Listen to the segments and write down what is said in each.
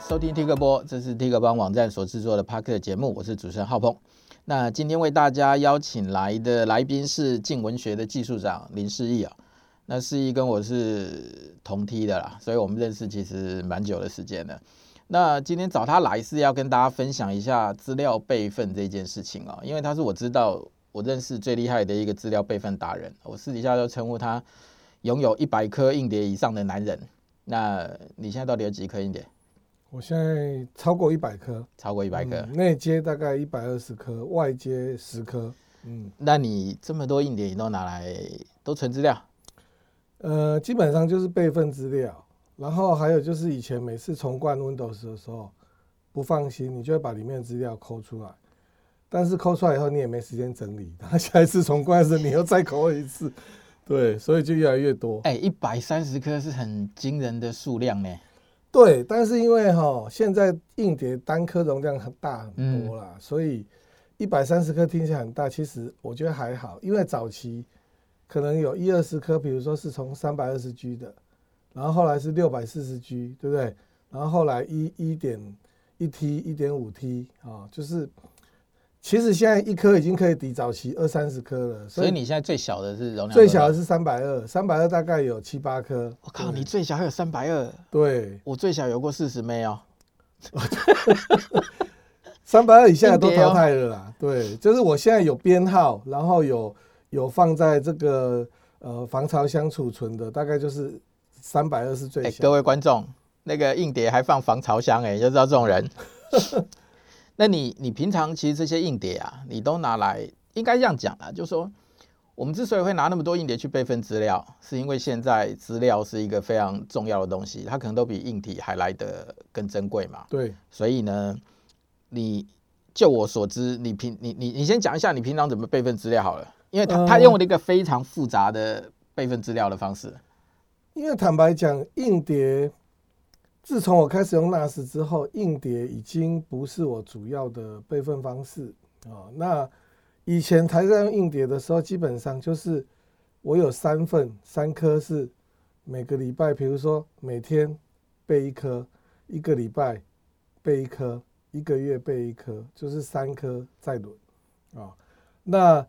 收听 Tiger 播，这是 Tiger 帮网站所制作的 Podcast 节目，我是主持人浩鹏。那今天为大家邀请来的来宾是镜文学的技术长林世义啊。那世义跟我是同梯的啦，所以我们认识其实蛮久的时间了。那今天找他来是要跟大家分享一下资料备份这件事情啊，因为他是我知道我认识最厉害的一个资料备份达人，我私底下都称呼他拥有一百颗硬碟以上的男人。那你现在到底有几颗硬碟？我现在超过一百颗，超过一百颗，内接大概一百二十颗，外接十颗。嗯，那你这么多硬碟，你都拿来都存资料？呃，基本上就是备份资料，然后还有就是以前每次重灌 Windows 的时候不放心，你就会把里面的资料抠出来，但是抠出来以后你也没时间整理，然后下一次重灌的时候你又再抠一次，对，所以就越来越多。哎、欸，一百三十颗是很惊人的数量呢。对，但是因为哈现在硬碟单颗容量很大很多啦，嗯、所以一百三十颗听起来很大，其实我觉得还好，因为早期。可能有一二十颗，比如说是从三百二十 G 的，然后后来是六百四十 G，对不对？然后后来一一点一 T、一点五 T 啊，就是其实现在一颗已经可以抵早期二三十颗了。所以，你现在最小的是容量？最小的是三百二，三百二大概有七八颗。我靠，你最小还有三百二？对，我最小有过四十枚哦。三百二以下都淘汰了啦。对，就是我现在有编号，然后有。有放在这个呃防潮箱储存的，大概就是三百二是最小。各位观众，那个硬碟还放防潮箱，哎，就知道这种人。那你你平常其实这些硬碟啊，你都拿来，应该这样讲啊，就是说我们之所以会拿那么多硬碟去备份资料，是因为现在资料是一个非常重要的东西，它可能都比硬体还来得更珍贵嘛。对。所以呢，你就我所知，你平你你你先讲一下你平常怎么备份资料好了。因为他他用了一个非常复杂的备份资料的方式。嗯。因为坦白讲，硬碟自从我开始用 NAS 之后，硬碟已经不是我主要的备份方式啊。那以前台在用硬碟的时候，基本上就是我有三份，三颗是每个礼拜，比如说每天备一颗，一个礼拜备一颗，一个月备一颗，就是三颗在轮啊。那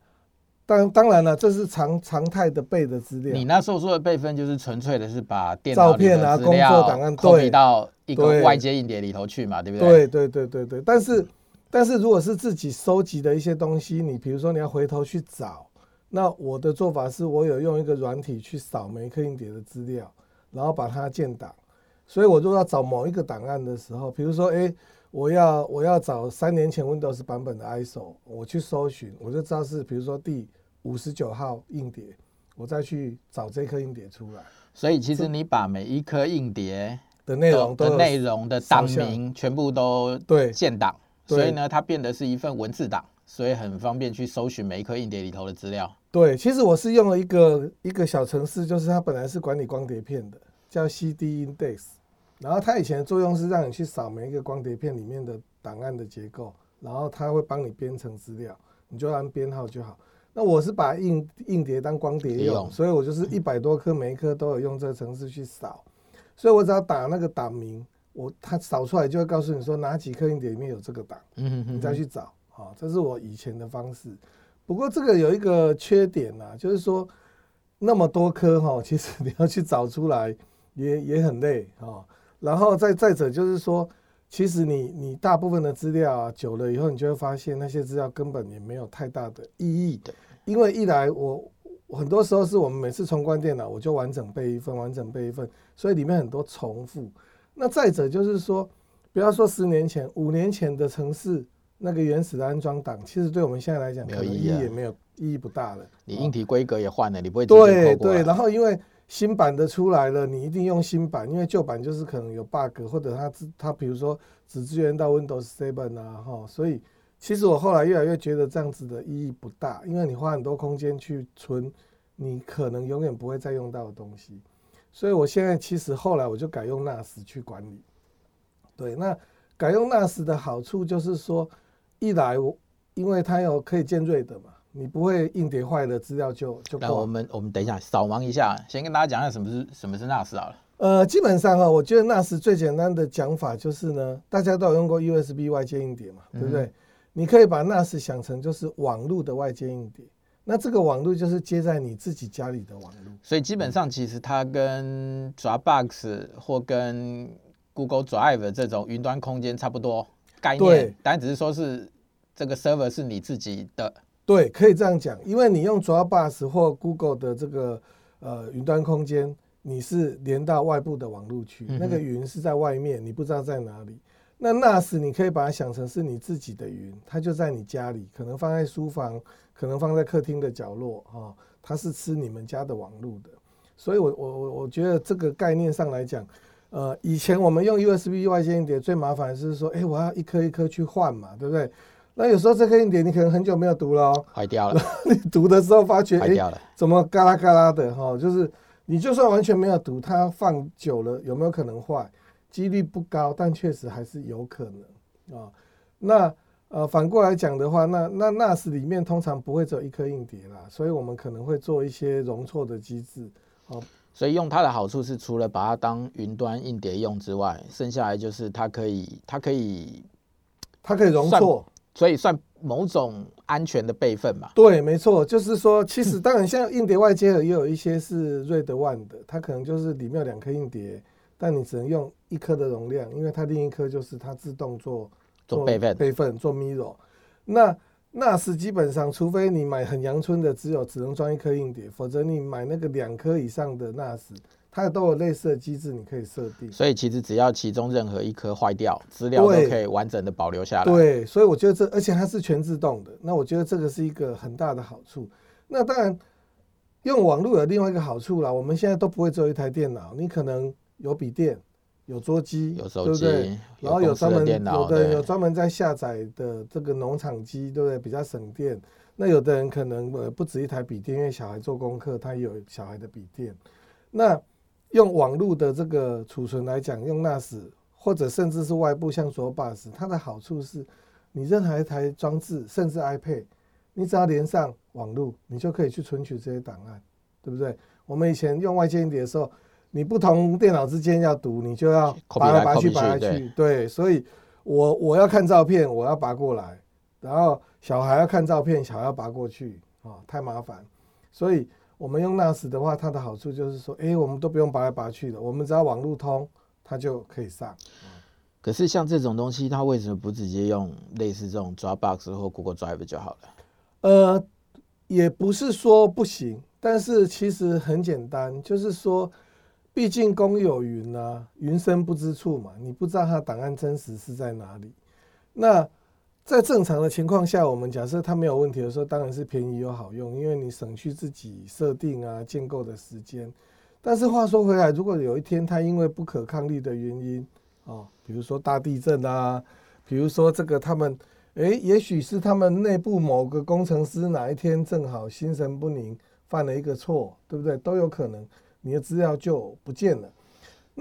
当当然了，这是常常态的备的资料。你那时候说的备份，就是纯粹的是把电脑照片啊、工作档案对到一个外接硬碟里头去嘛，对不对？对对对对对。但是但是如果是自己收集的一些东西，你比如说你要回头去找，那我的做法是我有用一个软体去扫每一颗硬碟的资料，然后把它建档。所以我如果要找某一个档案的时候，比如说哎，我要我要找三年前 Windows 版本的 ISO，我去搜寻，我就知道是比如说第。五十九号硬碟，我再去找这颗硬碟出来。所以其实你把每一颗硬碟的内容的内容的档名全部都对建档，所以呢，它变得是一份文字档，所以很方便去搜寻每一颗硬碟里头的资料。对，其实我是用了一个一个小程式，就是它本来是管理光碟片的，叫 CD Index。然后它以前的作用是让你去扫每一个光碟片里面的档案的结构，然后它会帮你编成资料，你就按编号就好。那我是把硬硬碟当光碟用，所以我就是一百多颗，每一颗都有用这个程式去扫，所以我只要打那个档名，我它扫出来就会告诉你说哪几颗硬碟里面有这个档，嗯你再去找，啊，这是我以前的方式。不过这个有一个缺点呐，就是说那么多颗哈，其实你要去找出来也也很累啊。然后再再者就是说。其实你你大部分的资料啊，久了以后，你就会发现那些资料根本也没有太大的意义的。因为一来我很多时候是我们每次重关电脑，我就完整备一份，完整备一份，所以里面很多重复。那再者就是说，不要说十年前、五年前的城市那个原始的安装档，其实对我们现在来讲，没有意义也没有意义不大了。你硬体规格也换了，你不会对对，然后因为。新版的出来了，你一定用新版，因为旧版就是可能有 bug，或者它它比如说只支援到 Windows 7啊，哈，所以其实我后来越来越觉得这样子的意义不大，因为你花很多空间去存，你可能永远不会再用到的东西，所以我现在其实后来我就改用 NAS 去管理。对，那改用 NAS 的好处就是说，一来我因为它有可以建 RAID 的嘛。你不会硬碟坏了，资料就就。那我们我们等一下扫盲一下，先跟大家讲一下什么是什么是 NAS 好了。呃，基本上啊，我觉得 NAS 最简单的讲法就是呢，大家都有用过 USB 外接硬碟嘛，对不对？嗯、你可以把 NAS 想成就是网络的外接硬碟，那这个网络就是接在你自己家里的网络。所以基本上其实它跟 Dropbox 或跟 Google Drive 这种云端空间差不多概念，对但只是说是这个 server 是你自己的。对，可以这样讲，因为你用 Dropbox 或 Google 的这个呃云端空间。你是连到外部的网络去，那个云是在外面，你不知道在哪里。那 NAS 你可以把它想成是你自己的云，它就在你家里，可能放在书房，可能放在客厅的角落啊，它是吃你们家的网络的。所以我我我我觉得这个概念上来讲，呃，以前我们用 USB 外接硬碟最麻烦的是说，哎，我要一颗一颗去换嘛，对不对？那有时候这颗硬碟你可能很久没有读了，哦坏掉了。你读的时候发觉，坏掉了，怎么嘎啦嘎啦的哈，就是。你就算完全没有读，它放久了有没有可能坏？几率不高，但确实还是有可能啊。那呃反过来讲的话，那那 NAS 里面通常不会只有一颗硬碟啦，所以我们可能会做一些容错的机制。哦，所以用它的好处是，除了把它当云端硬碟用之外，剩下来就是它可以它可以它可以容错，所以算。某种安全的备份嘛？对，没错，就是说，其实当然，像硬碟外接的也有一些是 RAID one 的，它可能就是里面有两颗硬碟，但你只能用一颗的容量，因为它另一颗就是它自动做做备份备份做 mirror。那 NAS 基本上，除非你买很阳春的，只有只能装一颗硬碟，否则你买那个两颗以上的 NAS。它都有类似的机制，你可以设定。所以其实只要其中任何一颗坏掉，资料都可以完整的保留下来。对，所以我觉得这，而且它是全自动的。那我觉得这个是一个很大的好处。那当然，用网络有另外一个好处啦。我们现在都不会只有一台电脑，你可能有笔电、有桌机，有手机，对不对？然后有专门有的人有专门在下载的这个农场机，对不对？比较省电。那有的人可能呃不止一台笔电，因为小孩做功课，他也有小孩的笔电。那用网络的这个储存来讲，用 NAS 或者甚至是外部像 Dropbox，它的好处是，你任何一台装置，甚至 iPad，你只要连上网络，你就可以去存取这些档案，对不对？我们以前用外接硬碟的时候，你不同电脑之间要读，你就要拔来拔去拔来去，对，所以我我要看照片，我要拔过来，然后小孩要看照片，小孩要拔过去，啊，太麻烦，所以。我们用 NAS 的话，它的好处就是说，哎，我们都不用拔来拔去的，我们只要网路通，它就可以上。可是像这种东西，它为什么不直接用类似这种 Dropbox 或 Google Drive 就好了？呃，也不是说不行，但是其实很简单，就是说，毕竟公有云啊，云深不知处嘛，你不知道它档案真实是在哪里。那在正常的情况下，我们假设它没有问题的时候，当然是便宜又好用，因为你省去自己设定啊、建构的时间。但是话说回来，如果有一天它因为不可抗力的原因啊，比如说大地震啊，比如说这个他们，诶，也许是他们内部某个工程师哪一天正好心神不宁，犯了一个错，对不对？都有可能，你的资料就不见了。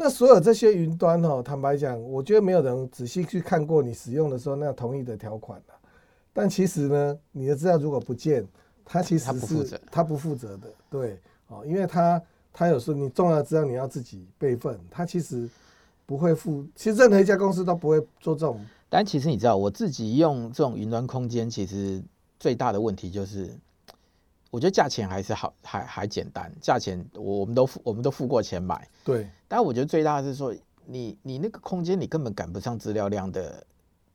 那所有这些云端哦，坦白讲，我觉得没有人仔细去看过你使用的时候那同意的条款啊。但其实呢，你的资料如果不见，他其实是他不负责的，对哦，因为他他有时候你重要资料你要自己备份，他其实不会负。其实任何一家公司都不会做这种。但其实你知道，我自己用这种云端空间，其实最大的问题就是。我觉得价钱还是好，还还简单。价钱我我们都付，我们都付过钱买。对。但我觉得最大的是说，你你那个空间，你根本赶不上资料量的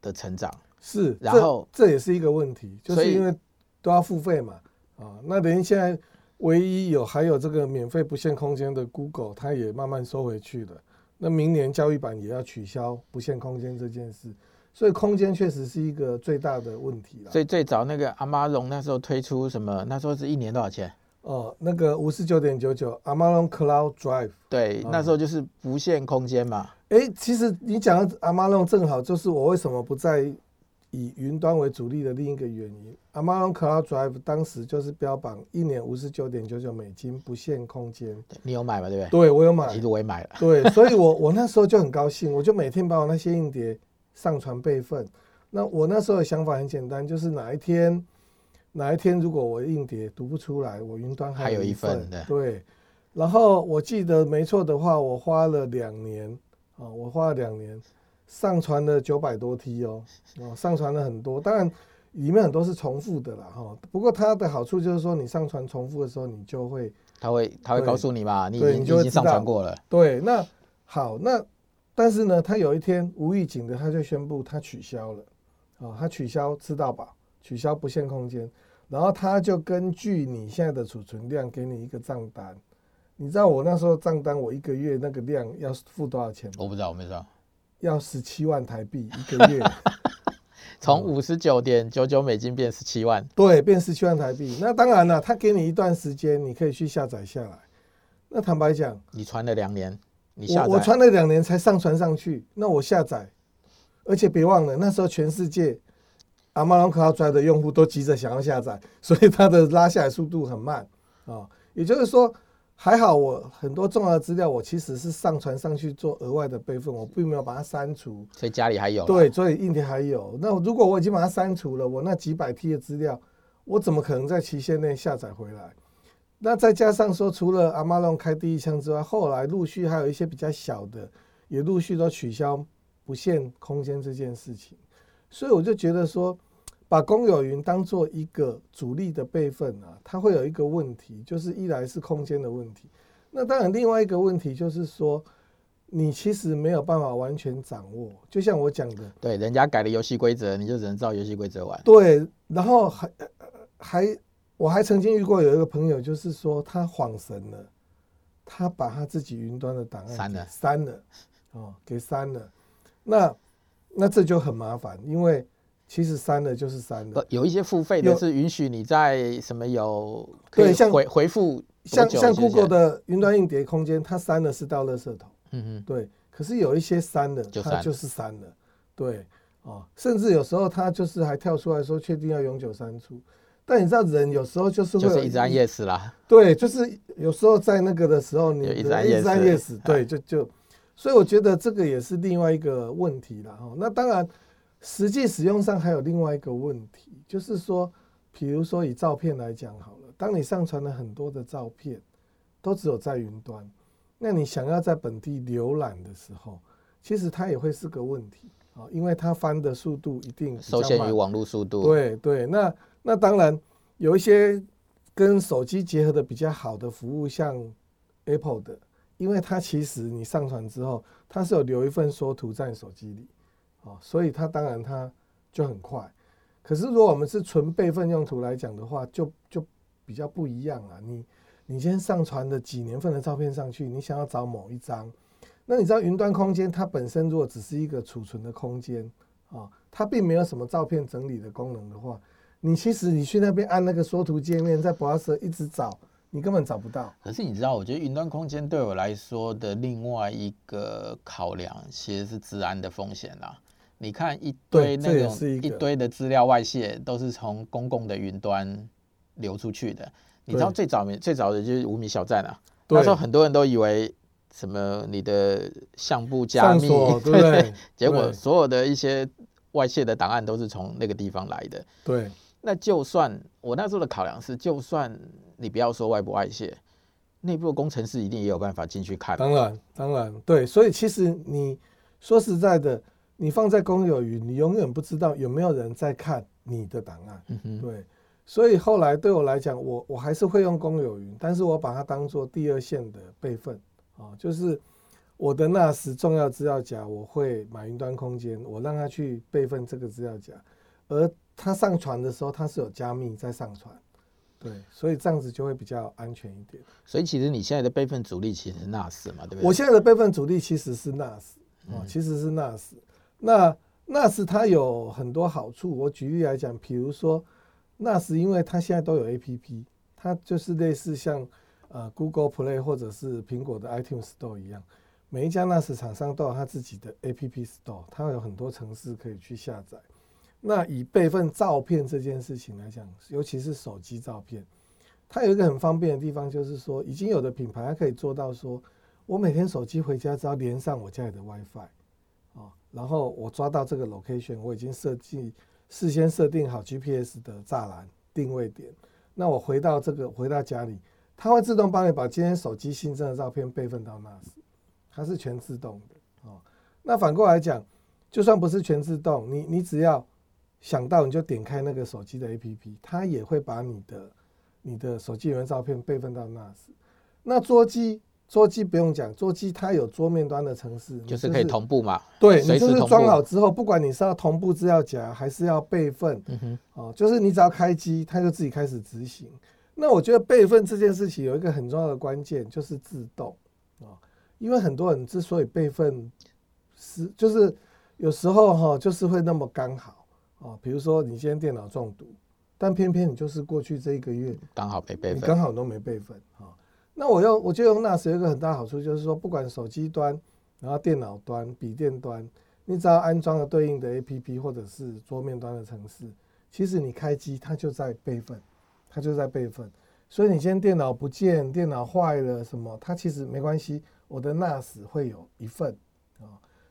的成长。是。然后这，这也是一个问题，就是因为都要付费嘛。啊，那等于现在唯一有还有这个免费不限空间的 Google，它也慢慢收回去了。那明年教育版也要取消不限空间这件事。所以空间确实是一个最大的问题了。所以最早那个亚马逊那时候推出什么？那时候是一年多少钱？哦，那个五十九点九九亚马逊 Cloud Drive。对，嗯、那时候就是无限空间嘛。哎、欸，其实你讲的亚马逊正好就是我为什么不再以云端为主力的另一个原因。亚马逊 Cloud Drive 当时就是标榜一年五十九点九九美金不限空间。你有买吗？对不对？对，我有买。其实我也买了。对，所以我我那时候就很高兴，我就每天把我那些硬碟。上传备份，那我那时候的想法很简单，就是哪一天，哪一天如果我硬碟读不出来，我云端还有一份，对。然后我记得没错的话，我花了两年啊，我花了两年上传了九百多 T 哦，哦，上传了很多，当然里面很多是重复的啦哈。不过它的好处就是说，你上传重复的时候，你就会，它会它会告诉你嘛，你已经你就已经上传过了。对，那好，那但是呢，他有一天无预警的他就宣布他取消了，啊，他取消吃到饱，取消不限空间。然后他就根据你现在的储存量给你一个账单，你知道我那时候账单我一个月那个量要付多少钱吗？我不知道，我没知道。要十七万台币一个月，从五十九点九九美金变十七万。对，变十七万台币。那当然了，他给你一段时间，你可以去下载下来。那坦白讲，你传了两年，你下载我我穿了两年才上传上去。那我下载，而且别忘了那时候全世界。Amazon CloudDrive 的用户都急着想要下载，所以它的拉下来速度很慢啊。也就是说，还好我很多重要的资料，我其实是上传上去做额外的备份，我并没有把它删除。所以家里还有。对，所以硬碟还有。那如果我已经把它删除了，我那几百 T 的资料，我怎么可能在期限内下载回来？那再加上说，除了 Amazon 开第一枪之外，后来陆续还有一些比较小的，也陆续都取消不限空间这件事情。所以我就觉得说。把公有云当做一个主力的备份啊，它会有一个问题，就是一来是空间的问题，那当然另外一个问题就是说，你其实没有办法完全掌握。就像我讲的，对，人家改了游戏规则，你就只能照游戏规则玩。对，然后还还我还曾经遇过有一个朋友，就是说他恍神了，他把他自己云端的档案删了，删了，哦，给删了，那那这就很麻烦，因为。其实删了就是删了，有一些付费的是允许你在什么有对像回回复像像 Google 的云端硬碟空间，它删了是到垃圾桶，嗯嗯，对。可是有一些删了，它就是删了，对哦，甚至有时候它就是还跳出来说确定要永久删除。但你知道人有时候就是会就是一直按 yes 啦，对，就是有时候在那个的时候你一直按 yes，对，就就，所以我觉得这个也是另外一个问题了哈。那当然。实际使用上还有另外一个问题，就是说，比如说以照片来讲好了，当你上传了很多的照片，都只有在云端，那你想要在本地浏览的时候，其实它也会是个问题啊，因为它翻的速度一定受限于网络速度。对对，那那当然有一些跟手机结合的比较好的服务，像 Apple 的，因为它其实你上传之后，它是有留一份缩图在手机里。哦，所以它当然它就很快，可是如果我们是纯备份用途来讲的话，就就比较不一样啊。你你先上传的几年份的照片上去，你想要找某一张，那你知道云端空间它本身如果只是一个储存的空间啊，它并没有什么照片整理的功能的话，你其实你去那边按那个缩图界面，在 browser 一直找，你根本找不到。可是你知道，我觉得云端空间对我来说的另外一个考量，其实是治安的风险啦。你看一堆那种一堆的资料外泄，都是从公共的云端流出去的。你知道最早最早的就是无米小站啊，那时候很多人都以为什么你的相簿加密，对，结果所有的一些外泄的档案都是从那个地方来的。对，那就算我那时候的考量是，就算你不要说外部外泄，内部工程师一定也有办法进去看。当然，当然，对，所以其实你说实在的。你放在公有云，你永远不知道有没有人在看你的档案。对，所以后来对我来讲，我我还是会用公有云，但是我把它当做第二线的备份啊，就是我的那时重要资料夹，我会买云端空间，我让它去备份这个资料夹，而它上传的时候，它是有加密在上传，对，所以这样子就会比较安全一点。所以其实你现在的备份主力其实是 NAS 嘛，对不对？我现在的备份主力其实是 NAS 啊，其实是 NAS。那 NAS 它有很多好处，我举例来讲，比如说 NAS，因为它现在都有 APP，它就是类似像呃 Google Play 或者是苹果的 iTunes Store 一样，每一家 NAS 厂商都有它自己的 APP Store，它有很多程式可以去下载。那以备份照片这件事情来讲，尤其是手机照片，它有一个很方便的地方，就是说已经有的品牌它可以做到说，我每天手机回家只要连上我家里的 WiFi。然后我抓到这个 location，我已经设计事先设定好 GPS 的栅栏定位点。那我回到这个回到家里，它会自动帮你把今天手机新增的照片备份到 NAS，它是全自动的哦。那反过来讲，就算不是全自动，你你只要想到你就点开那个手机的 APP，它也会把你的你的手机里面照片备份到 NAS。那桌机桌机不用讲，桌机它有桌面端的程式，就是可以同步嘛。对，你就是装好之后，不管你是要同步资料夹还是要备份，嗯哼，哦，就是你只要开机，它就自己开始执行。那我觉得备份这件事情有一个很重要的关键，就是自动啊，因为很多人之所以备份是，就是有时候哈，就是会那么刚好啊，比如说你今天电脑中毒，但偏偏你就是过去这一个月刚好没备份，刚好都没备份啊。那我用，我觉得用 NAS 有一个很大好处，就是说不管手机端，然后电脑端、笔电端，你只要安装了对应的 APP 或者是桌面端的程式，其实你开机它就在备份。它就在备份，所以你今天电脑不见、电脑坏了什么，它其实没关系。我的 NAS 会有一份啊，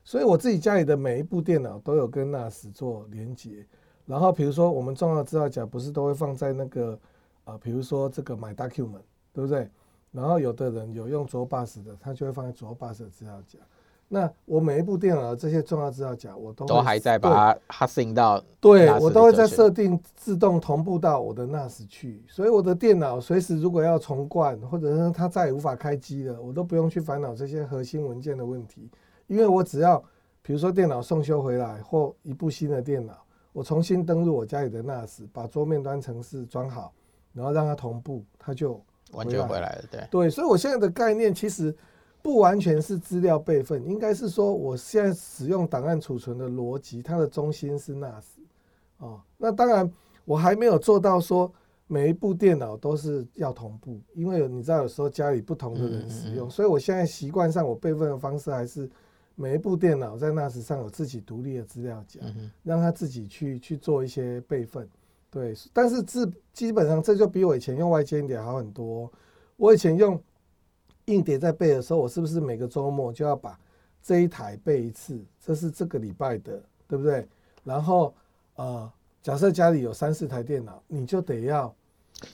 所以我自己家里的每一部电脑都有跟 NAS 做连接。然后比如说我们重要的资料夹不是都会放在那个啊，比如说这个 My Document，对不对？然后有的人有用 Dropbox 的，他就会放在 Dropbox 的资料夹。那我每一部电脑的这些重要资料夹，我都都还在把它 hosting 到，对我都会在设定自动同步到我的 NAS 去，所以我的电脑随时如果要重灌，或者是它再也无法开机了，我都不用去烦恼这些核心文件的问题，因为我只要比如说电脑送修回来或一部新的电脑，我重新登录我家里的 NAS，把桌面端程式装好，然后让它同步，它就完全回来了。对对，所以我现在的概念其实。不完全是资料备份，应该是说我现在使用档案储存的逻辑，它的中心是 NAS 哦。那当然我还没有做到说每一部电脑都是要同步，因为你知道有时候家里不同的人使用，所以我现在习惯上我备份的方式还是每一部电脑在 NAS 上有自己独立的资料夹，让他自己去去做一些备份。对，但是基基本上这就比我以前用外接硬碟好很多。我以前用。硬碟在背的时候，我是不是每个周末就要把这一台背一次？这是这个礼拜的，对不对？然后呃，假设家里有三四台电脑，你就得要，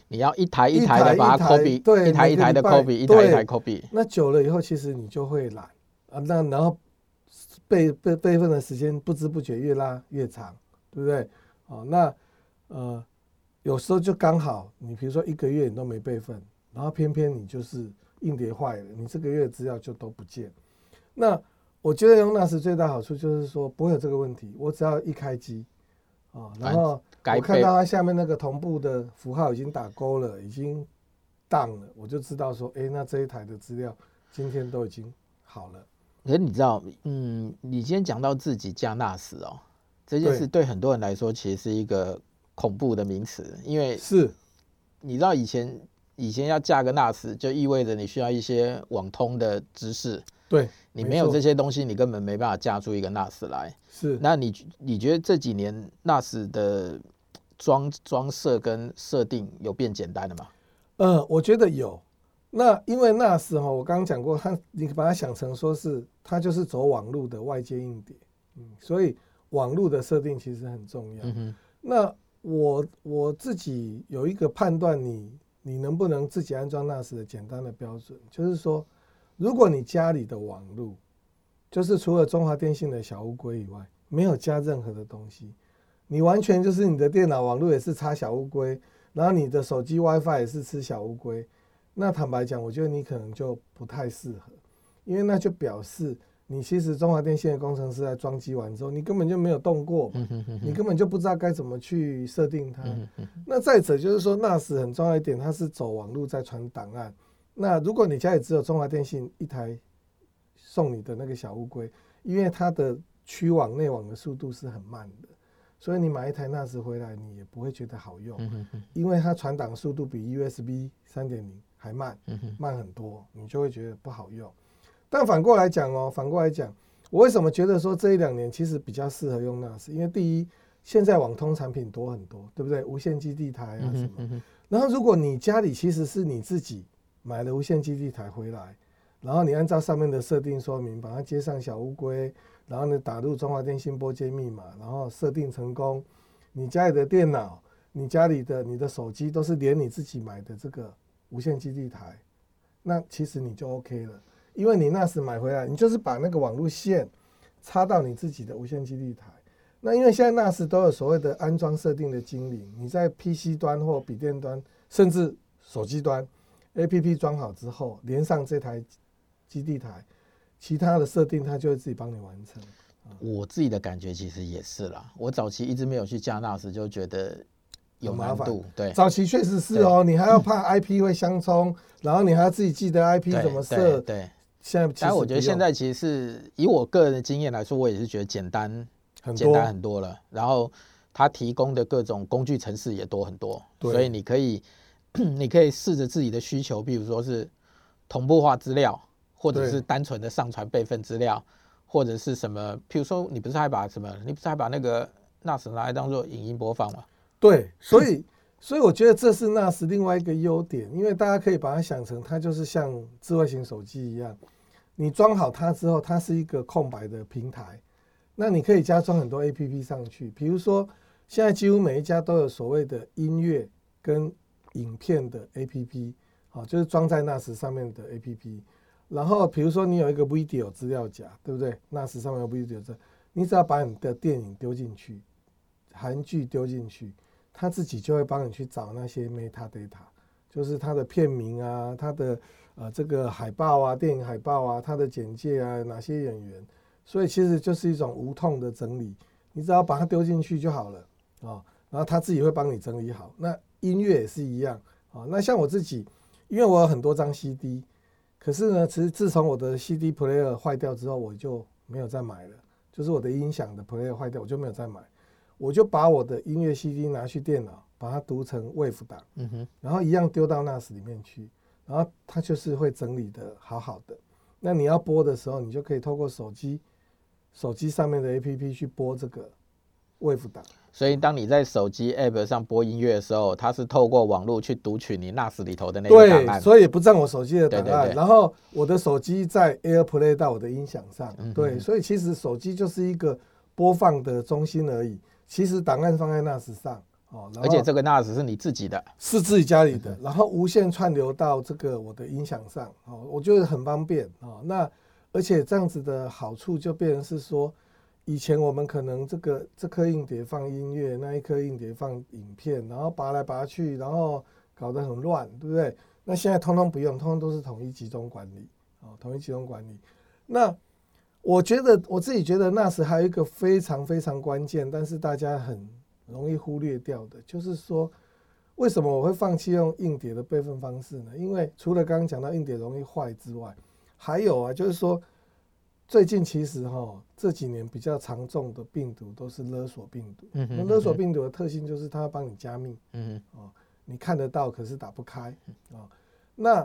你要一台一台的把它 copy，对，一台一台的 copy，一台一台 copy。那久了以后，其实你就会懒啊。那然后备备备份的时间不知不觉越拉越长，对不对？哦，那呃，有时候就刚好，你比如说一个月你都没备份，然后偏偏你就是。硬碟坏了，你这个月资料就都不见。那我觉得用 NAS 最大好处就是说不会有这个问题。我只要一开机啊，然后我看到它下面那个同步的符号已经打勾了，已经 done 了，我就知道说，哎，那这一台的资料今天都已经好了。哎，你知道，嗯，你今天讲到自己架 NAS 哦，这件事对很多人来说其实是一个恐怖的名词，因为是，你知道以前。以前要架个 NAS，就意味着你需要一些网通的知识。对，你没有这些东西，你根本没办法架出一个 NAS 来。是，那你你觉得这几年 NAS 的装装设跟设定有变简单了吗？嗯，我觉得有。那因为 NAS 哈，我刚刚讲过，它你把它想成说是它就是走网路的外接硬碟，嗯，所以网路的设定其实很重要。嗯。那我我自己有一个判断，你。你能不能自己安装 NAS 的简单的标准？就是说，如果你家里的网路就是除了中华电信的小乌龟以外，没有加任何的东西，你完全就是你的电脑网路也是插小乌龟，然后你的手机 WiFi 也是吃小乌龟，那坦白讲，我觉得你可能就不太适合，因为那就表示。你其实中华电信的工程师在装机完之后，你根本就没有动过，你根本就不知道该怎么去设定它。那再者就是说，NAS 很重要一点，它是走网路在传档案。那如果你家里只有中华电信一台送你的那个小乌龟，因为它的区网内网的速度是很慢的，所以你买一台 NAS 回来，你也不会觉得好用，因为它传档速度比 USB 三点零还慢，慢很多，你就会觉得不好用。但反过来讲哦，反过来讲，我为什么觉得说这一两年其实比较适合用 NAS？因为第一，现在网通产品多很多，对不对？无线基地台啊什么。然后如果你家里其实是你自己买了无线基地台回来，然后你按照上面的设定说明，把它接上小乌龟，然后呢打入中华电信拨接密码，然后设定成功，你家里的电脑、你家里的你的手机都是连你自己买的这个无线基地台，那其实你就 OK 了，因为你那时买回来，你就是把那个网路线插到你自己的无线基地台。那因为现在 NAS 都有所谓的安装设定的精灵，你在 PC 端或笔电端，甚至手机端，APP 装好之后，连上这台基地台，其他的设定它就会自己帮你完成。我自己的感觉其实也是啦，我早期一直没有去加 NAS，就觉得有难度。对，早期确实是哦，你还要怕 IP 会相冲，然后你还要自己记得 IP 怎么设。对，现在但我觉得现在其实是以我个人的经验来说，我也是觉得简单，简单很多了。然后它提供的各种工具程式也多很多，所以你可以 你可以试着自己的需求，比如说是同步化资料，或者是单纯的上传备份资料。或者是什么？譬如说，你不是还把什么？你不是还把那个 NAS 拿来当做影音播放吗？对，所以，所以我觉得这是 NAS 另外一个优点，因为大家可以把它想成，它就是像智慧型手机一样，你装好它之后，它是一个空白的平台，那你可以加装很多 APP 上去。比如说，现在几乎每一家都有所谓的音乐跟影片的 APP，好，就是装在 NAS 上面的 APP。然后，比如说你有一个 video 资料夹，对不对？NAS 上面有 video 这，你只要把你的电影丢进去，韩剧丢进去，它自己就会帮你去找那些 metadata，就是它的片名啊，它的呃这个海报啊，电影海报啊，它的简介啊，哪些演员，所以其实就是一种无痛的整理，你只要把它丢进去就好了啊、哦，然后它自己会帮你整理好。那音乐也是一样啊、哦，那像我自己，因为我有很多张 CD。可是呢，其实自从我的 CD player 坏掉之后，我就没有再买了。就是我的音响的 player 坏掉，我就没有再买。我就把我的音乐 CD 拿去电脑，把它读成 WAV 档，嗯哼，然后一样丢到 NAS 里面去，然后它就是会整理的好好的。那你要播的时候，你就可以透过手机，手机上面的 APP 去播这个 WAV 档。所以，当你在手机 App 上播音乐的时候，它是透过网络去读取你 NAS 里头的那个档案。对，所以不占我手机的档案。对对对，然后我的手机在 AirPlay 到我的音响上。嗯、对，所以其实手机就是一个播放的中心而已。其实档案放在 NAS 上哦，而且这个 NAS 是你自己的，是自己家里的，然后无线串流到这个我的音响上哦，我觉得很方便哦。那而且这样子的好处就变成是说。以前我们可能这个这颗硬碟放音乐，那一颗硬碟放影片，然后拔来拔去，然后搞得很乱，对不对？那现在通通不用，通通都是统一集中管理，哦，统一集中管理。那我觉得我自己觉得那时还有一个非常非常关键，但是大家很容易忽略掉的，就是说为什么我会放弃用硬碟的备份方式呢？因为除了刚刚讲到硬碟容易坏之外，还有啊，就是说。最近其实哈，这几年比较常中的病毒都是勒索病毒。那勒索病毒的特性就是它要帮你加密。嗯哦，你看得到，可是打不开。哦，那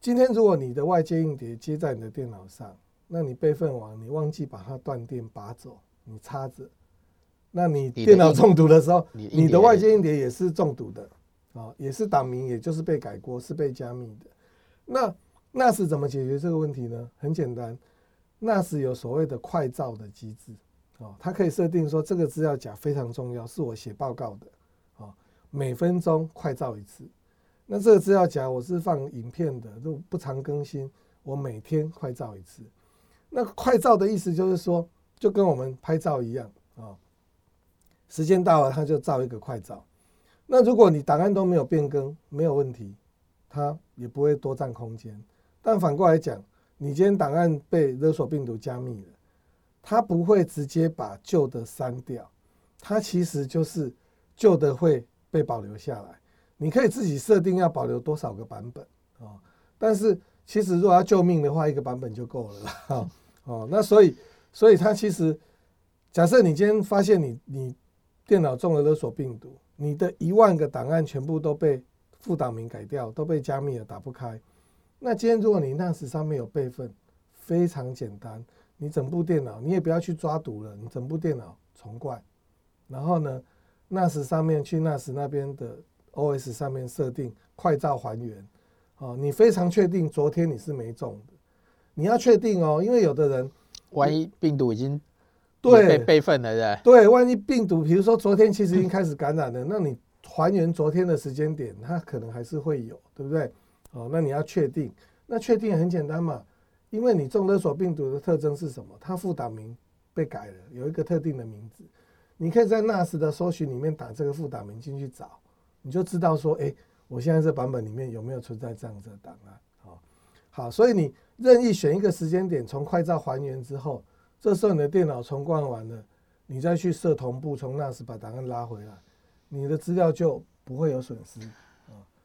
今天如果你的外接硬碟接在你的电脑上，那你备份完，你忘记把它断电拔走，你插着，那你电脑中毒的时候，你的，外接硬碟也是中毒的。啊，也是党名，也就是被改过，是被加密的。那那是怎么解决这个问题呢？很简单。NAS 有所谓的快照的机制，哦，它可以设定说这个资料夹非常重要，是我写报告的，哦，每分钟快照一次。那这个资料夹我是放影片的，就不常更新，我每天快照一次。那快照的意思就是说，就跟我们拍照一样，啊，时间到了它就照一个快照。那如果你档案都没有变更，没有问题，它也不会多占空间。但反过来讲，你今天档案被勒索病毒加密了，它不会直接把旧的删掉，它其实就是旧的会被保留下来。你可以自己设定要保留多少个版本啊，但是其实如果要救命的话，一个版本就够了啦。哦，那所以，所以它其实，假设你今天发现你你电脑中了勒索病毒，你的一万个档案全部都被副档名改掉，都被加密了，打不开。那今天如果你 NAS 上面有备份，非常简单，你整部电脑你也不要去抓毒了，你整部电脑重灌，然后呢，NAS 上面去 NAS 那边的 OS 上面设定快照还原，哦，你非常确定昨天你是没中的，你要确定哦，因为有的人万一病毒已经对被备份了，对，对，万一病毒比如说昨天其实已经开始感染了，那你还原昨天的时间点，它可能还是会有，对不对？哦，那你要确定，那确定很简单嘛，因为你中勒索病毒的特征是什么？它副档名被改了，有一个特定的名字，你可以在 NAS 的搜寻里面打这个副档名进去找，你就知道说，哎，我现在这版本里面有没有存在这样子的档案？好，好，所以你任意选一个时间点，从快照还原之后，这时候你的电脑重灌完了，你再去设同步，从 NAS 把档案拉回来。你的资料就不会有损失，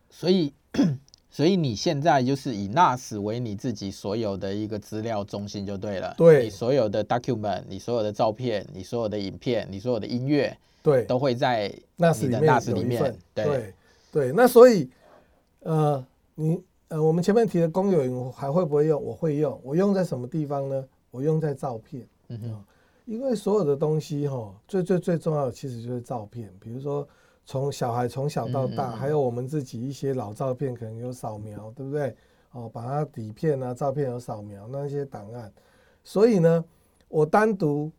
所以，所以你现在就是以 NAS 为你自己所有的一个资料中心就对了。对，你所有的 document，你所有的照片，你所有的影片，你所有的音乐，对，都会在 NAS 里面。NAS 里面，对对，那所以，呃，你呃，我们前面提的公有云还会不会用？我会用。我用在什么地方呢？我用在照片。嗯哼。因为所有的东西哈，最最最重要的其实就是照片。比如说，从小孩从小到大，还有我们自己一些老照片，可能有扫描，对不对？哦，把它底片啊、照片有扫描那些档案。所以呢，我单独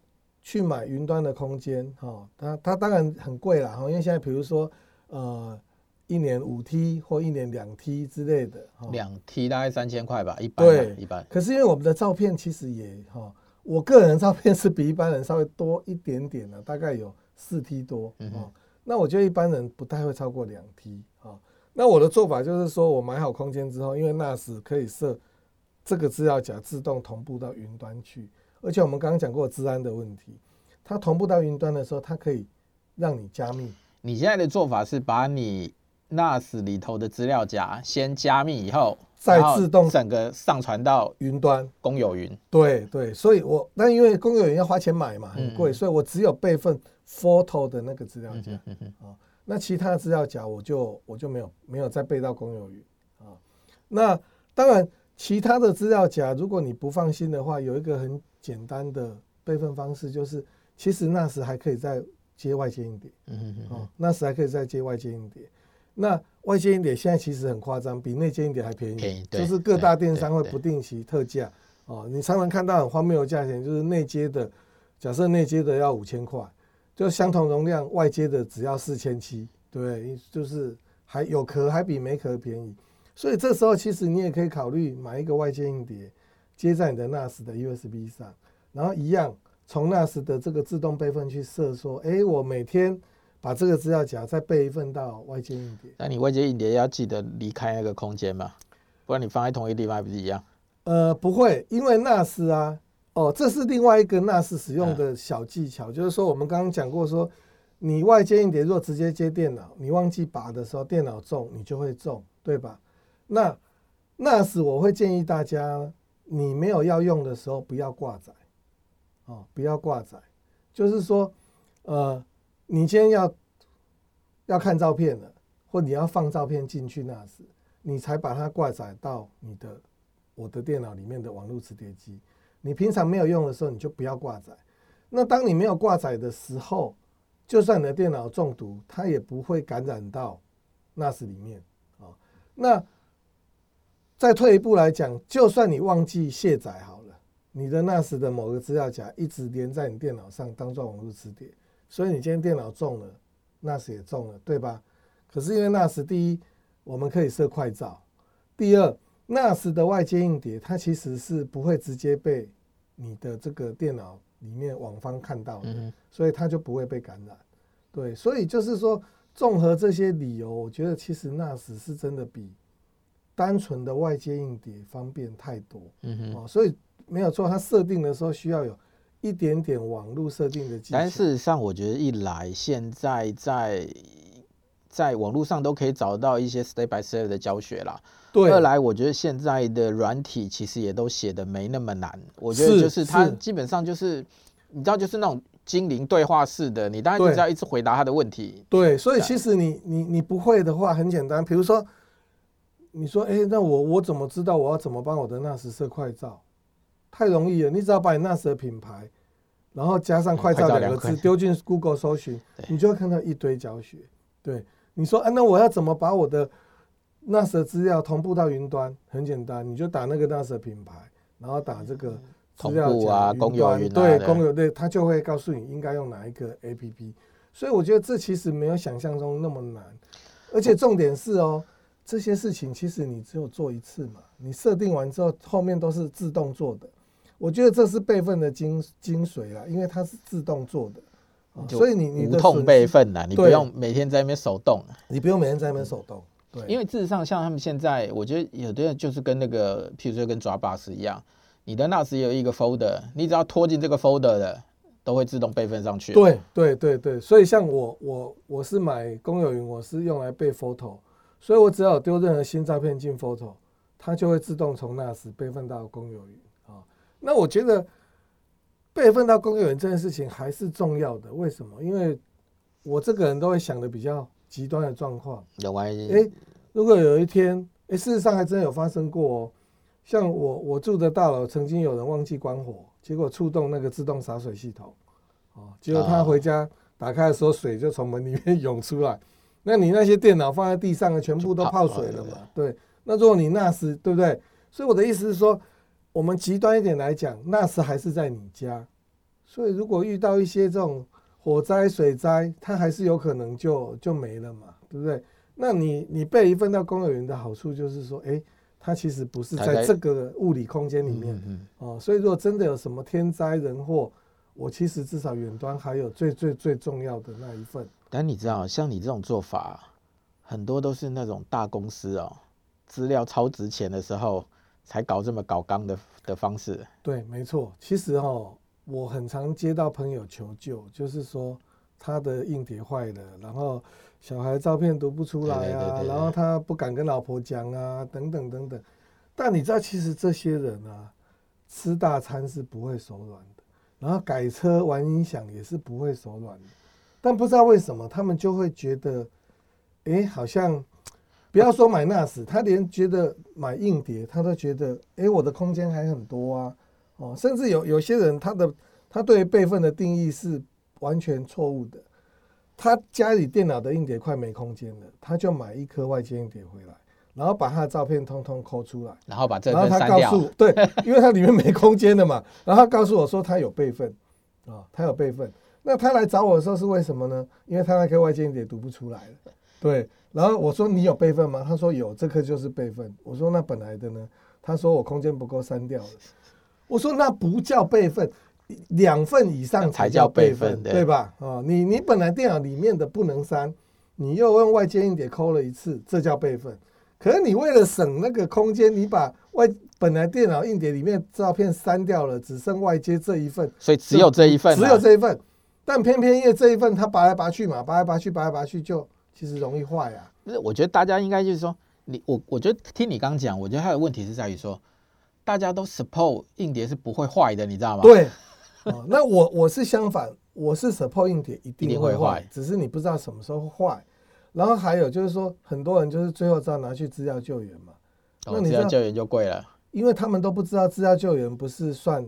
去买云端的空间，哈，它它当然很贵啦，哈，因为现在比如说，呃，一年五 T 或一年两 T 之类的，两 T 大概三千块吧，一般对，一般。可是因为我们的照片其实也哈。我个人的照片是比一般人稍微多一点点的，大概有四 T 多哦。那我觉得一般人不太会超过两 T 啊。那我的做法就是说，我买好空间之后，因为 NAS 可以设这个资料夹自动同步到云端去，而且我们刚刚讲过治安的问题，它同步到云端的时候，它可以让你加密。你现在的做法是把你 NAS 里头的资料夹先加密以后。再自动整个上传到云端公有云，对对，所以我那因为公有云要花钱买嘛，很贵，所以我只有备份 photo 的那个资料夹啊，那其他的资料夹我就我就没有没有再备到公有云啊。那当然，其他的资料夹如果你不放心的话，有一个很简单的备份方式，就是其实 NAS 还可以再接外接硬碟，嗯嗯嗯，NAS 还可以再接外接硬碟。那外接硬碟现在其实很夸张，比内接硬碟还便宜，就是各大电商会不定期特价哦。你常常看到很荒谬的价钱，就是内接的，假设内接的要五千块，就相同容量，外接的只要四千七，对，就是还有壳还比没壳便宜。所以这时候其实你也可以考虑买一个外接硬碟，接在你的 NAS 的 USB 上，然后一样从 NAS 的这个自动备份去设说，哎、欸，我每天。把这个资料夹再备份到外接硬碟。那你外接硬碟要记得离开那个空间嘛，不然你放在同一个地方还不是一样？呃，不会，因为 NAS 啊，哦，这是另外一个 NAS 使用的小技巧，嗯、就是说我们刚刚讲过说，说你外接硬碟若直接接电脑，你忘记拔的时候，电脑重你就会重，对吧？那 NAS 我会建议大家，你没有要用的时候不要挂载，哦，不要挂载，就是说，呃。你今天要要看照片了，或你要放照片进去那时，你才把它挂载到你的我的电脑里面的网络磁碟机。你平常没有用的时候，你就不要挂载。那当你没有挂载的时候，就算你的电脑中毒，它也不会感染到 NAS 里面啊。那再退一步来讲，就算你忘记卸载好了，你的 NAS 的某个资料夹一直连在你电脑上，当做网络磁碟。所以你今天电脑中了，NAS 也中了，对吧？可是因为 NAS 第一，我们可以设快照；第二，NAS 的外接硬碟它其实是不会直接被你的这个电脑里面网方看到的，所以它就不会被感染。对，所以就是说，综合这些理由，我觉得其实 NAS 是真的比单纯的外接硬碟方便太多。嗯哼，哦，所以没有错，它设定的时候需要有。一点点网络设定的技巧，但事实上，我觉得一来现在在在网络上都可以找到一些 step by step 的教学啦。对，二来我觉得现在的软体其实也都写的没那么难。我觉得就是它基本上就是你知道，就是那种精灵对话式的，你当然就是要一直回答他的问题。对，所以其实你你你不会的话很简单，比如说你说，哎，那我我怎么知道我要怎么帮我的 NAS 设快照？太容易了，你只要把你 NAS 的品牌，然后加上“快照”两个字丢进 Google 搜寻，你就会看到一堆教学。对，你说，啊，那我要怎么把我的 NAS 的资料同步到云端？很简单，你就打那个 NAS 的品牌，然后打这个资料同步啊，公有云，对，公有对，它就会告诉你应该用哪一个 APP。所以我觉得这其实没有想象中那么难，而且重点是哦，这些事情其实你只有做一次嘛，你设定完之后，后面都是自动做的。我觉得这是备份的精精髓啦，因为它是自动做的，所以你你无痛备份呐，你不用每天在那边手动，你不用每天在那边手动。对，因为事实上，像他们现在，我觉得有的人就是跟那个，譬如说跟 Dropbox 一样，你的 NAS 有一个 folder，你只要拖进这个 folder 的，都会自动备份上去。对对对对，所以像我我我是买公有云，我是用来备 photo，所以我只要丢任何新照片进 photo，它就会自动从 NAS 备份到公有云啊。那我觉得备份到公有云这件事情还是重要的，为什么？因为我这个人都会想的比较。极端的状况，有万一。哎，如果有一天，哎，事实上还真有发生过哦。像我我住的大楼，曾经有人忘记关火，结果触动那个自动洒水系统，哦，结果他回家打开的时候，水就从门里面 涌出来。那你那些电脑放在地上的，全部都泡水了嘛？对。那如果你 NAS，对不对？所以我的意思是说，我们极端一点来讲，NAS 还是在你家。所以如果遇到一些这种。火灾、水灾，它还是有可能就就没了嘛，对不对？那你你备一份到公有云的好处就是说，哎，它其实不是在这个物理空间里面哦，所以如果真的有什么天灾人祸，我其实至少远端还有最最最重要的那一份。但你知道，像你这种做法，很多都是那种大公司哦，资料超值钱的时候才搞这么搞刚的的方式。对，没错，其实哦。我很常接到朋友求救，就是说他的硬碟坏了，然后小孩照片读不出来啊，然后他不敢跟老婆讲啊，等等等等。但你知道，其实这些人啊，吃大餐是不会手软的，然后改车玩音响也是不会手软的。但不知道为什么，他们就会觉得，哎，好像不要说买 NAS，他连觉得买硬碟，他都觉得，哎，我的空间还很多啊。哦，甚至有有些人，他的他对备份的定义是完全错误的。他家里电脑的硬碟快没空间了，他就买一颗外接硬碟回来，然后把他的照片通通抠出来，然后把这，然后他告诉对，因为他里面没空间的嘛，然后他告诉我说他有备份啊，他有备份。那他来找我的时候是为什么呢？因为他那颗外接硬碟读不出来了。对，然后我说你有备份吗？他说有，这个就是备份。我说那本来的呢？他说我空间不够，删掉了。我说那不叫备份，两份以上才叫备份，对吧？啊，你你本来电脑里面的不能删，你又用外接硬碟抠了一次，这叫备份。可是你为了省那个空间，你把外本来电脑硬碟里面照片删掉了，只剩外接这一份，所以只有这一份，只有这一份。但偏偏因为这一份它拔来拔去嘛，拔来拔去，拔来拔去就其实容易坏啊。不是，我觉得大家应该就是说，你我我觉得听你刚讲，我觉得他的问题是在于说。大家都 support 硬碟是不会坏的，你知道吗？对，哦、那我我是相反，我是 support 硬碟一定会坏，只是你不知道什么时候坏。然后还有就是说，很多人就是最后知道拿去资料救援嘛。哦，资料救援就贵了，因为他们都不知道资料救援不是算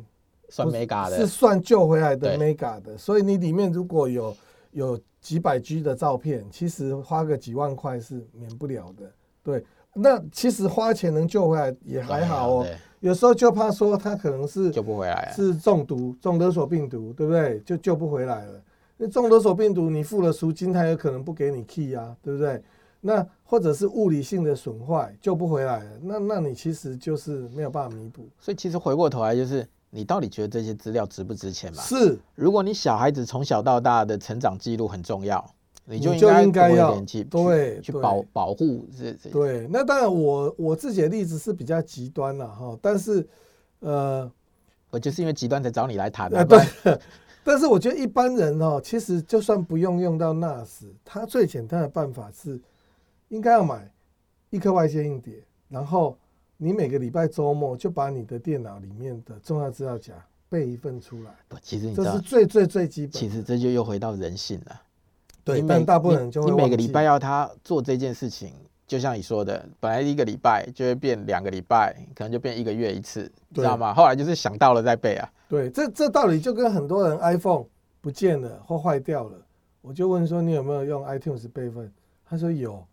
算 mega 的，是算救回来的 mega 的。所以你里面如果有有几百 G 的照片，其实花个几万块是免不了的。对，那其实花钱能救回来也还好哦。有时候就怕说他可能是救不回来，是中毒，中勒索病毒，对不对？就救不回来了。那中勒索病毒，你付了赎金，他有可能不给你 key 啊，对不对？那或者是物理性的损坏，救不回来了，那那你其实就是没有办法弥补。所以其实回过头来，就是你到底觉得这些资料值不值钱嘛？是，如果你小孩子从小到大的成长记录很重要。你就应该要去对去保保护这对，那当然我我自己的例子是比较极端了哈，但是呃，我就是因为极端才找你来谈的。对，但是我觉得一般人哦，其实就算不用用到 NAS，他最简单的办法是应该要买一颗外接硬碟，然后你每个礼拜周末就把你的电脑里面的重要资料夹备一份出来。不，其实你这是最最最基本。其实这就又回到人性了。对，但大部分人就会你每个礼拜要他做这件事情，就像你说的，本来一个礼拜就会变两个礼拜，可能就变一个月一次，知道吗？后来就是想到了再背啊。对，这这道理就跟很多人 iPhone 不见了或坏掉了，我就问说你有没有用 iTunes 备份？他说有。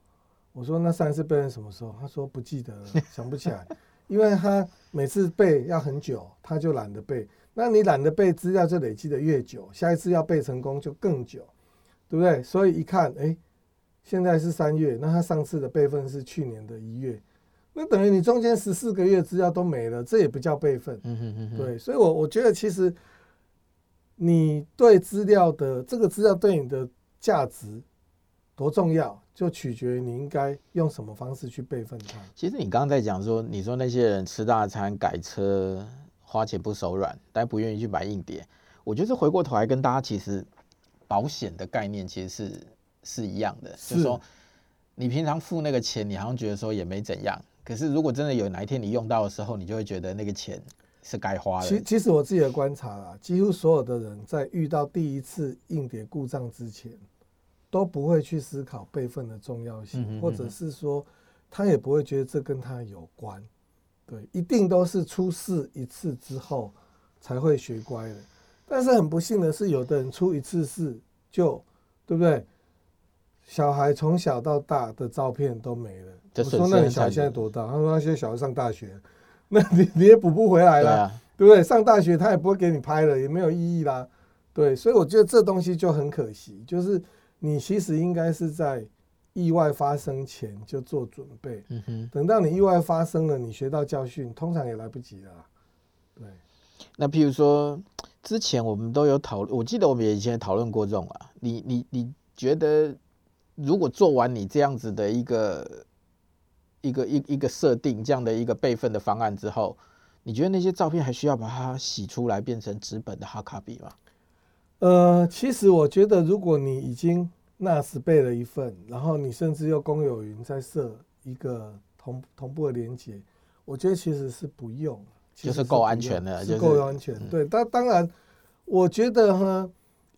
我说那上一次备份什么时候？他说不记得了，想不起来，因为他每次背要很久，他就懒得背。那你懒得背，资料就累积的越久，下一次要背成功就更久。对不对？所以一看，哎，现在是三月，那他上次的备份是去年的一月，那等于你中间十四个月资料都没了，这也不叫备份。对，所以我我觉得其实你对资料的这个资料对你的价值多重要，就取决于你应该用什么方式去备份它。其实你刚刚在讲说，你说那些人吃大餐、改车、花钱不手软，但不愿意去买硬碟。我觉得回过头来跟大家其实保险的概念其实是是一样的，是就是说你平常付那个钱，你好像觉得说也没怎样。可是如果真的有哪一天你用到的时候，你就会觉得那个钱是该花的。其其实我自己的观察啊，几乎所有的人在遇到第一次硬碟故障之前，都不会去思考备份的重要性，嗯哼嗯，或者是说他也不会觉得这跟他有关。对，一定都是出事一次之后才会学乖的。但是很不幸的是，有的人出一次事就，对不对？小孩从小到大的照片都没了。我说那你小孩现在多大？他说现在小孩上大学，那你你也补不回来了，对不对？上大学他也不会给你拍了，也没有意义啦。对，所以我觉得这东西就很可惜，就是。你其实应该是在意外发生前就做准备，嗯哼，等到你意外发生了，你学到教训，通常也来不及了。对，那譬如说，之前我们都有讨论，我记得我们也以前讨论过这种啊。你你你觉得，如果做完你这样子的一个一个一一个设定，这样的一个备份的方案之后，你觉得那些照片还需要把它洗出来变成纸本的 hard copy 吗？呃，其实我觉得，如果你已经 NAS 备了一份，然后你甚至又公有云再设一个同同步的连接，我觉得其实是不用，其实是够安全的，是够安全。对，但当然，我觉得呢，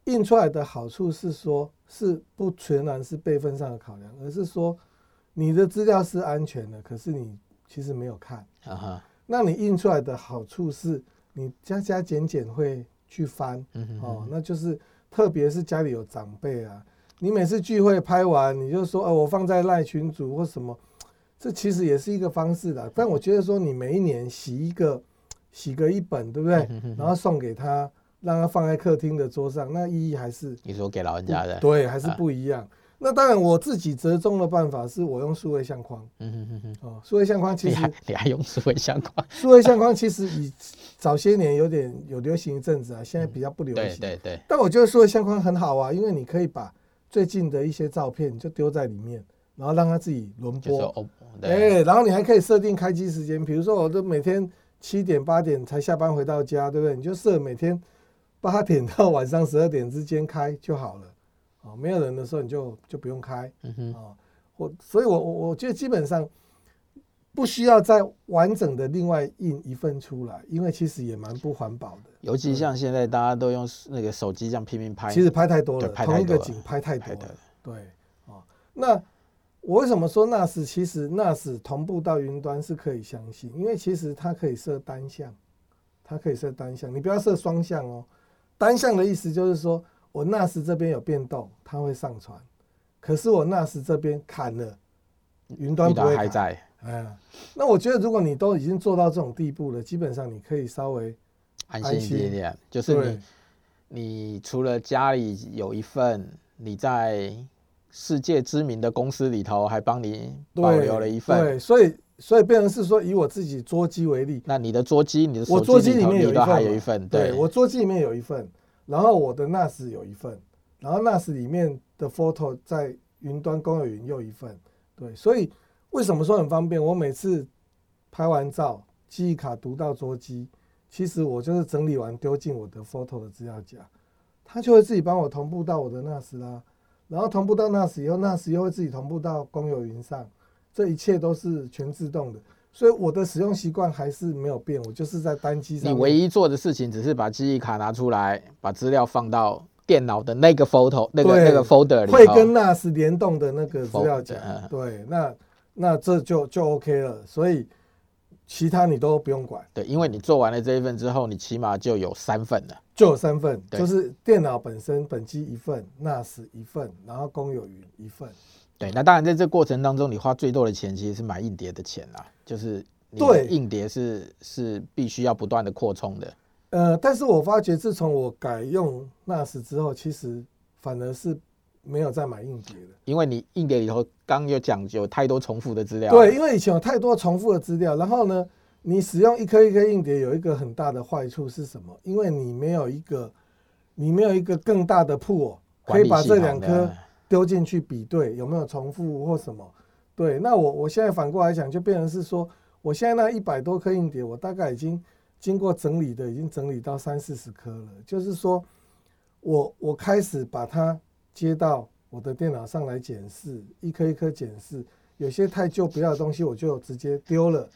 印出来的好处是说，是不全然是备份上的考量，而是说你的资料是安全的，可是你其实没有看。啊哈，那你印出来的好处是你加加减减会。去翻，哦，那就是特别是家里有长辈啊，你每次聚会拍完，你就说，哦，我放在赖群组或什么，这其实也是一个方式的。但我觉得说，你每一年洗一个，洗个一本，对不对？然后送给他，让他放在客厅的桌上，那意义还是你说给老人家的，对，还是不一样。那当然，我自己折中的办法是我用数位相框。嗯哼哼哼。哦，数位相框其实你还，你还用数位相框？数位相框其实以早些年有点有流行一阵子啊，现在比较不流行。对对对。但我觉得数位相框很好啊，因为你可以把最近的一些照片就丢在里面，然后让它自己轮播。哎、欸，然后你还可以设定开机时间，比如说我都每天七点八点才下班回到家，对不对？你就设每天八点到晚上十二点之间开就好了。哦，没有人的时候你就就不用开，嗯哼，哦，我所以我，我我觉得基本上不需要再完整的另外印一份出来，因为其实也蛮不环保的。尤其像现在大家都用那个手机这样拼命拍，其实拍太多了，同一个景拍太多了。对，哦，那我为什么说 NAS 其实 NAS 同步到云端是可以相信？因为其实它可以设单向，它可以设单向，你不要设双向哦。单向的意思就是说。我 NAS 这边有变动，它会上传，可是我 NAS 这边砍了，云端不会还在。嗯，那我觉得如果你都已经做到这种地步了，基本上你可以稍微安心一点点。就是你，你除了家里有一份，你在世界知名的公司里头还帮你保留了一份。对，所以所以变成是说，以我自己桌机为例，那你的桌机，你的我桌机里面有一还有一份，对，我桌机里面有一份。然后我的 NAS 有一份，然后 NAS 里面的 photo 在云端公有云又一份，对，所以为什么说很方便？我每次拍完照，记忆卡读到桌机，其实我就是整理完丢进我的 photo 的资料夹，它就会自己帮我同步到我的 NAS 啦，然后同步到 NAS 以后，NAS 又会自己同步到公有云上，这一切都是全自动的。所以我的使用习惯还是没有变，我就是在单机上。你唯一做的事情只是把记忆卡拿出来，把资料放到电脑的那个 photo 那个那个 folder 里，会跟 NAS 联动的那个资料夹。对，那那这就就 OK 了。所以其他你都不用管。对，因为你做完了这一份之后，你起码就有三份了。就有三份，就是电脑本身本机一份，NAS 一份，然后公有云一份。对，那当然，在这过程当中，你花最多的钱其实是买硬碟的钱啦，就是对，硬碟是是必须要不断的扩充的。呃，但是我发觉自从我改用 NAS 之后，其实反而是没有再买硬碟了。因为你硬碟里头刚有讲究太多重复的资料。对，因为以前有太多重复的资料，然后呢，你使用一颗一颗硬碟有一个很大的坏处是什么？因为你没有一个，你没有一个更大的 pool，可以把这两颗丢进去比对有没有重复或什么。对，那我我现在反过来讲，就变成是说，我现在那一百多颗硬碟，我大概已经经过整理的，已经整理到三四十颗了。就是说，我我开始把它接到我的电脑上来检视，一颗一颗检视，有些太旧不要的东西，我就直接丢了。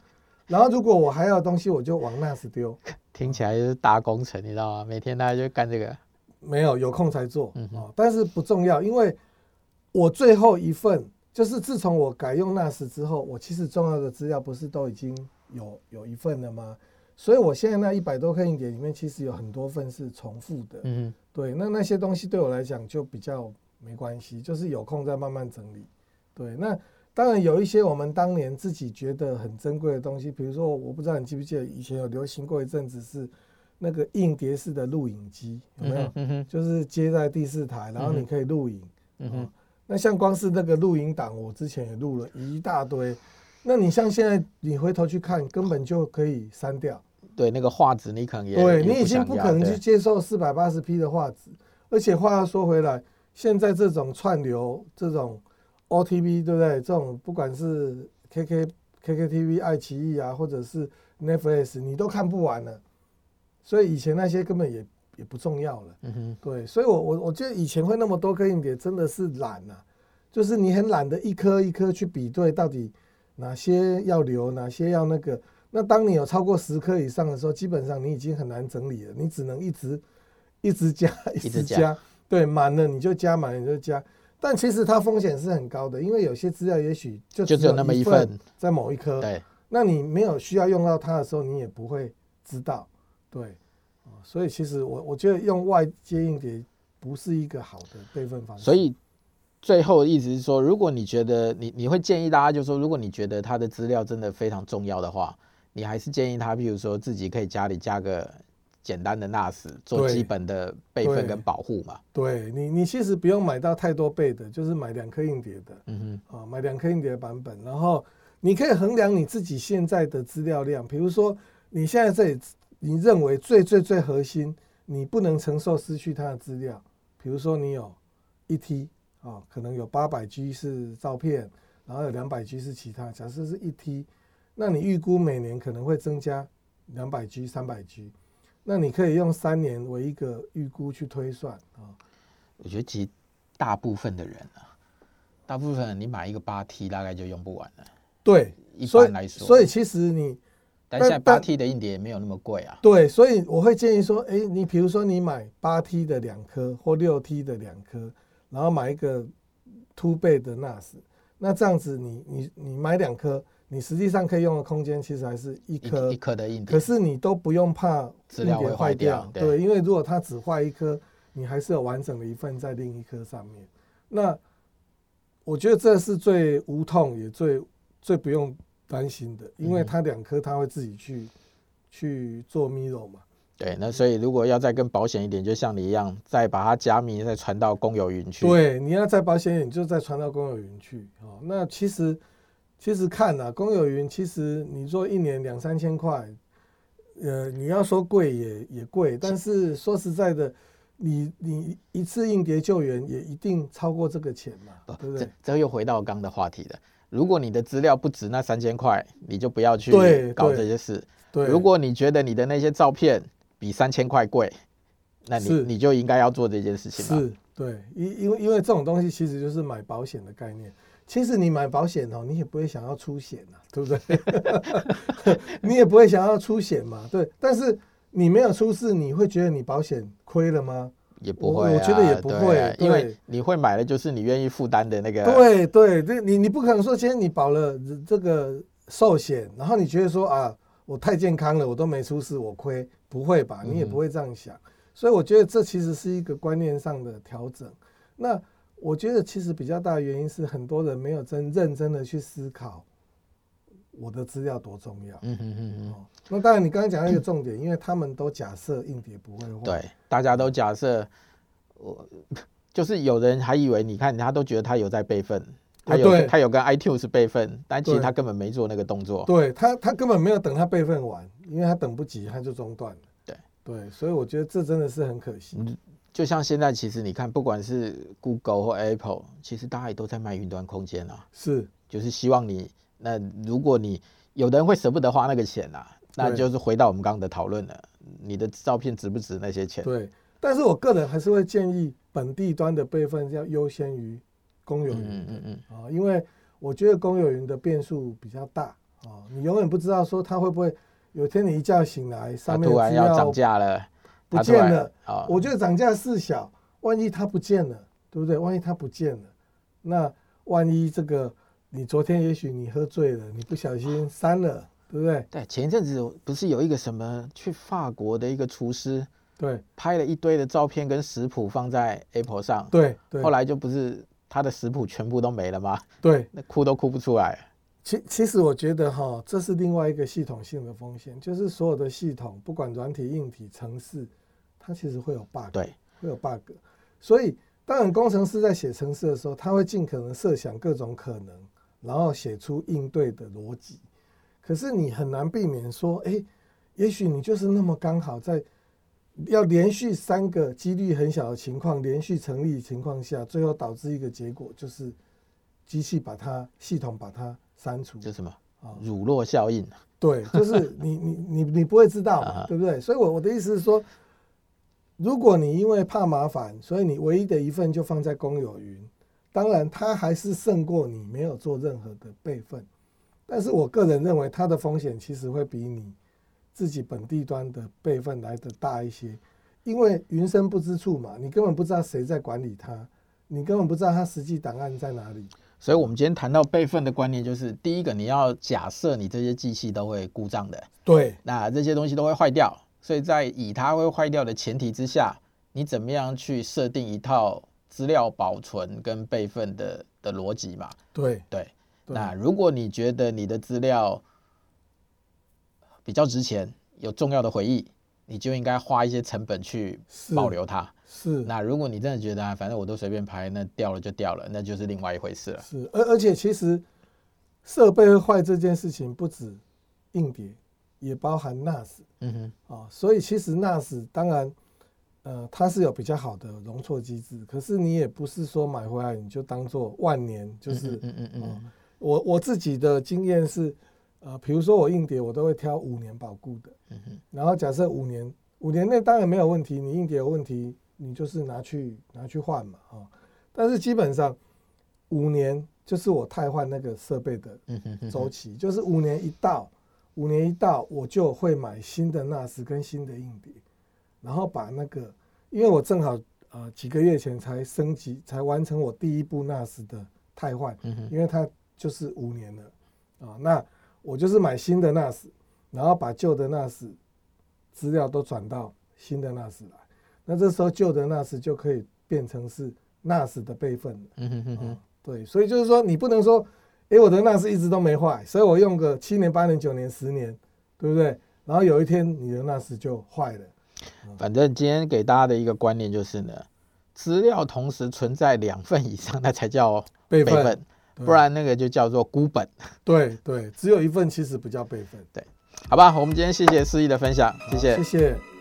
然后如果我还要的东西，我就往 NAS 丢。听起来就是大工程，你知道吗？每天大家就干这个。没有，有空才做。嗯哦，但是不重要，因为我最后一份。就是自从我改用 NAS 之后，我其实重要的资料不是都已经有有一份了吗？所以我现在那一百多颗硬碟里面，其实有很多份是重复的。嗯，对，那那些东西对我来讲就比较没关系，就是有空再慢慢整理。对，那当然有一些我们当年自己觉得很珍贵的东西，比如说我不知道你记不记得以前有流行过一阵子是那个硬碟式的录影机，有没有？就是接在第四台，然后你可以录影。嗯哼。那像光是那个录影档，我之前也录了一大堆。那你像现在，你回头去看，根本就可以删掉。对，那个画质你可能也对，你已经不可能去接受四百八十 P 的画质。而且话又说回来，现在这种串流，这种 OTV，对不对？这种不管是 KK、KKTV、爱奇艺啊，或者是 Netflix，你都看不完了。所以以前那些根本也。也不重要了，嗯哼，对，所以我我我觉得以前会那么多颗硬碟，真的是懒啊，就是你很懒得一颗一颗去比对，到底哪些要留，哪些要那个。那当你有超过十颗以上的时候，基本上你已经很难整理了，你只能一直一直加，一直加，一直加，对，满了你就加，满了你就加。但其实它风险是很高的，因为有些资料也许就只有那么一份，在某一颗，对，那你没有需要用到它的时候，你也不会知道，对。所以其实我我觉得用外接硬碟不是一个好的备份方式。所以最后的意思是说，如果你觉得你你会建议大家，就是说，如果你觉得他的资料真的非常重要的话，你还是建议他，比如说自己可以家里加个简单的 NAS 做基本的备份跟保护嘛。对，对你，你其实不用买到太多倍的，就是买两颗硬碟的，嗯哼，啊，买两颗硬碟的版本，然后你可以衡量你自己现在的资料量，比如说你现在这里。你认为最最最核心，你不能承受失去它的资料，比如说你有一 T 啊，可能有八百 G 是照片，然后有两百 G 是其他。假设是一 T，那你预估每年可能会增加两百 G、三百 G，那你可以用三年为一个预估去推算啊。我觉得其实大部分的人啊，大部分你买一个八 T 大概就用不完了。对，一般来说，所，所以其实你。但现在八 T 的硬碟也没有那么贵啊。对，所以我会建议说，哎，你比如说你买八 T 的两颗或六 T 的两颗，然后买一个 two 倍的 NAS，那这样子你你你买两颗，你实际上可以用的空间其实还是一颗一颗的硬碟，可是你都不用怕硬碟坏掉，对，因为如果它只坏一颗，你还是有完整的一份在另一颗上面。那我觉得这是最无痛也最最不用。担心的，因为它两颗它会自己去去做 mirror 嘛。对，那所以如果要再更保险一点，就像你一样，再把它加密，再传到公有云去。对，你要再保险一点，就再传到公有云去。哦，那其实其实看啊，公有云其实你做一年两三千块，呃，你要说贵也也贵，但是说实在的，你你一次硬碟救援也一定超过这个钱嘛，对不对？这又回到刚的话题了。如果你的资料不值那三千块，你就不要去搞这些事。如果你觉得你的那些照片比三千块贵，那你你就应该要做这件事情。是，对，因因为因为这种东西其实就是买保险的概念。其实你买保险哦，你也不会想要出险啊，对不对？你也不会想要出险嘛，对。但是你没有出事，你会觉得你保险亏了吗？也不会、啊，我觉得也不会、啊，因为你会买的就是你愿意负担的那个。对对对，你你不可能说今天你保了这个寿险，然后你觉得说啊，我太健康了，我都没出事，我亏，不会吧？你也不会这样想。嗯、所以我觉得这其实是一个观念上的调整。那我觉得其实比较大的原因是很多人没有真认真的去思考我的资料多重要。嗯哼哼哼。那当然，你刚刚讲到一个重点，因为他们都假设硬碟不会坏。对，大家都假设我就是有人还以为你看他都觉得他有在备份，他有、啊、他有跟 iTunes 备份，但其实他根本没做那个动作。对他，他根本没有等他备份完，因为他等不及，他就中断了。对对，所以我觉得这真的是很可惜。就像现在，其实你看，不管是 Google 或 Apple，其实大家也都在卖云端空间啊。是，就是希望你，那如果你有的人会舍不得花那个钱啊，那就是回到我们刚刚的讨论了，你的照片值不值那些钱？对。但是我个人还是会建议本地端的备份要优先于公有云。嗯嗯嗯。啊，因为我觉得公有云的变数比较大啊，你永远不知道说它会不会有天你一觉醒来，上面突然要涨价了。不见了啊，我觉得涨价事小，万一它不见了，对不对？万一它不见了，那万一这个你昨天也许你喝醉了，你不小心删了，对不对？对，前一阵子不是有一个什么去法国的一个厨师，对，拍了一堆的照片跟食谱放在 Apple 上，对，对，后来就不是他的食谱全部都没了吗？对，那哭都哭不出来。其其实我觉得哈，这是另外一个系统性的风险，就是所有的系统，不管软体、硬体、程式。它其实会有 bug，对，会有 bug，所以当然工程师在写程式的时候，他会尽可能设想各种可能，然后写出应对的逻辑。可是你很难避免说，哎，也许你就是那么刚好在要连续三个几率很小的情况连续成立的情况下，最后导致一个结果就是机器把它系统把它删除。这什么啊？乳酪效应？对，就是你你你你不会知道嘛，对不对？所以我我的意思是说。如果你因为怕麻烦，所以你唯一的一份就放在公有云，当然它还是胜过你没有做任何的备份。但是我个人认为它的风险其实会比你自己本地端的备份来的大一些，因为云深不知处嘛，你根本不知道谁在管理它，你根本不知道它实际档案在哪里。所以，我们今天谈到备份的观念，就是第一个，你要假设你这些机器都会故障的，对，那这些东西都会坏掉。所以在以它会坏掉的前提之下，你怎么样去设定一套资料保存跟备份的的逻辑嘛？对对。那如果你觉得你的资料比较值钱，有重要的回忆，你就应该花一些成本去保留它。是。那如果你真的觉得啊，反正我都随便拍，那掉了就掉了，那就是另外一回事了。是。而而且其实设备会坏这件事情不止硬碟。也包含 NAS，嗯哼，啊，所以其实 NAS 当然，呃，它是有比较好的容错机制，可是你也不是说买回来你就当做万年，就是，嗯嗯嗯，我我自己的经验是，呃，比如说我硬碟我都会挑五年保固的，嗯哼，然后假设五年，五年内当然没有问题，你硬碟有问题，你就是拿去拿去换嘛，啊，但是基本上五年就是我汰换那个设备的周期，就是五年一到。五年一到，我就会买新的 NAS 跟新的硬碟，然后把那个，因为我正好呃几个月前才升级，才完成我第一部 NAS 的汰换，因为它就是五年了啊，那我就是买新的 NAS，然后把旧的 NAS 资料都转到新的 NAS 来，那这时候旧的 NAS 就可以变成是 NAS 的备份了，对，所以就是说你不能说。哎，我的 NAS 一直都没坏，所以我用个七年、八年、九年、十年，对不对？然后有一天你的 NAS 就坏了。反正今天给大家的一个观念就是呢，资料同时存在两份以上，那才叫备份，不然那个就叫做孤本。对对，只有一份其实不叫备份。对，好吧，我们今天谢谢思义的分享，谢谢，谢谢。